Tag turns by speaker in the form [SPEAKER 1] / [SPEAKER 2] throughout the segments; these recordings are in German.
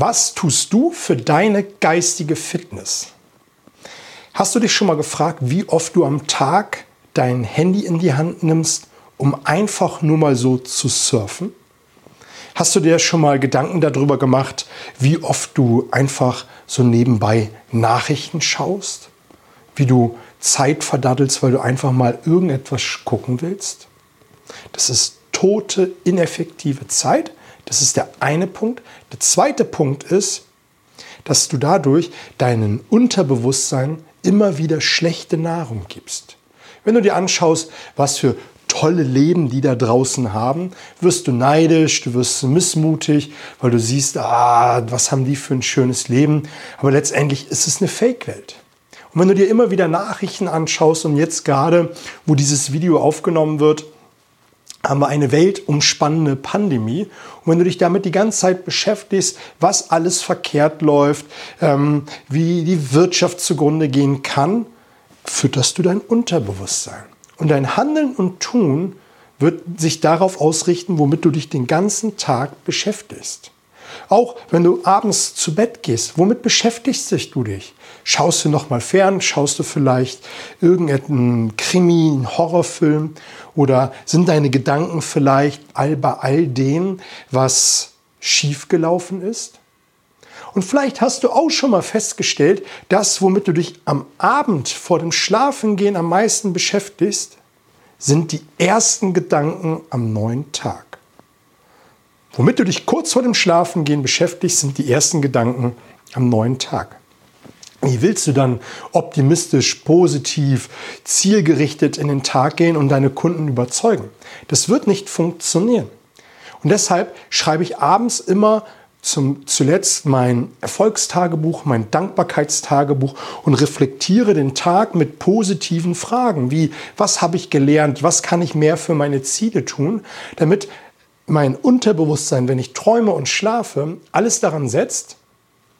[SPEAKER 1] Was tust du für deine geistige Fitness? Hast du dich schon mal gefragt, wie oft du am Tag dein Handy in die Hand nimmst, um einfach nur mal so zu surfen? Hast du dir schon mal Gedanken darüber gemacht, wie oft du einfach so nebenbei Nachrichten schaust? Wie du Zeit verdaddelst, weil du einfach mal irgendetwas gucken willst? Das ist tote, ineffektive Zeit. Das ist der eine Punkt. Der zweite Punkt ist, dass du dadurch deinem Unterbewusstsein immer wieder schlechte Nahrung gibst. Wenn du dir anschaust, was für tolle Leben die da draußen haben, wirst du neidisch, du wirst missmutig, weil du siehst, ah, was haben die für ein schönes Leben. Aber letztendlich ist es eine Fake-Welt. Und wenn du dir immer wieder Nachrichten anschaust und jetzt gerade, wo dieses Video aufgenommen wird, haben wir eine weltumspannende Pandemie. Und wenn du dich damit die ganze Zeit beschäftigst, was alles verkehrt läuft, ähm, wie die Wirtschaft zugrunde gehen kann, fütterst du dein Unterbewusstsein. Und dein Handeln und Tun wird sich darauf ausrichten, womit du dich den ganzen Tag beschäftigst. Auch wenn du abends zu Bett gehst, womit beschäftigst du dich? Schaust du noch mal fern? Schaust du vielleicht irgendeinen Krimi, einen Horrorfilm? Oder sind deine Gedanken vielleicht all bei all dem, was schiefgelaufen ist? Und vielleicht hast du auch schon mal festgestellt, das, womit du dich am Abend vor dem Schlafengehen am meisten beschäftigst, sind die ersten Gedanken am neuen Tag. Womit du dich kurz vor dem Schlafengehen beschäftigst, sind die ersten Gedanken am neuen Tag. Wie willst du dann optimistisch, positiv, zielgerichtet in den Tag gehen und deine Kunden überzeugen? Das wird nicht funktionieren. Und deshalb schreibe ich abends immer zum, zuletzt mein Erfolgstagebuch, mein Dankbarkeitstagebuch und reflektiere den Tag mit positiven Fragen wie, was habe ich gelernt, was kann ich mehr für meine Ziele tun, damit mein Unterbewusstsein, wenn ich träume und schlafe, alles daran setzt,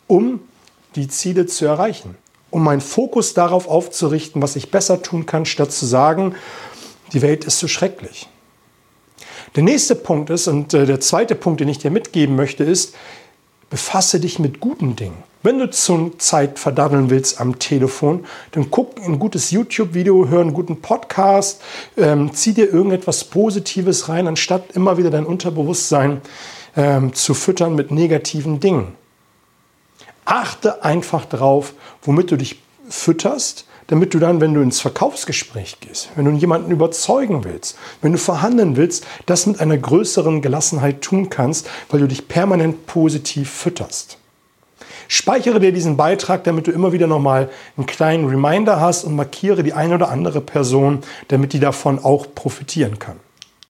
[SPEAKER 1] um die Ziele zu erreichen. Um meinen Fokus darauf aufzurichten, was ich besser tun kann, statt zu sagen, die Welt ist so schrecklich. Der nächste Punkt ist, und äh, der zweite Punkt, den ich dir mitgeben möchte, ist, befasse dich mit guten Dingen. Wenn du zur Zeit verdaddeln willst am Telefon, dann guck ein gutes YouTube-Video, hör einen guten Podcast, ähm, zieh dir irgendetwas Positives rein, anstatt immer wieder dein Unterbewusstsein ähm, zu füttern mit negativen Dingen. Achte einfach drauf, womit du dich fütterst, damit du dann, wenn du ins Verkaufsgespräch gehst, wenn du jemanden überzeugen willst, wenn du verhandeln willst, das mit einer größeren Gelassenheit tun kannst, weil du dich permanent positiv fütterst. Speichere dir diesen Beitrag, damit du immer wieder nochmal einen kleinen Reminder hast und markiere die eine oder andere Person, damit die davon auch profitieren kann.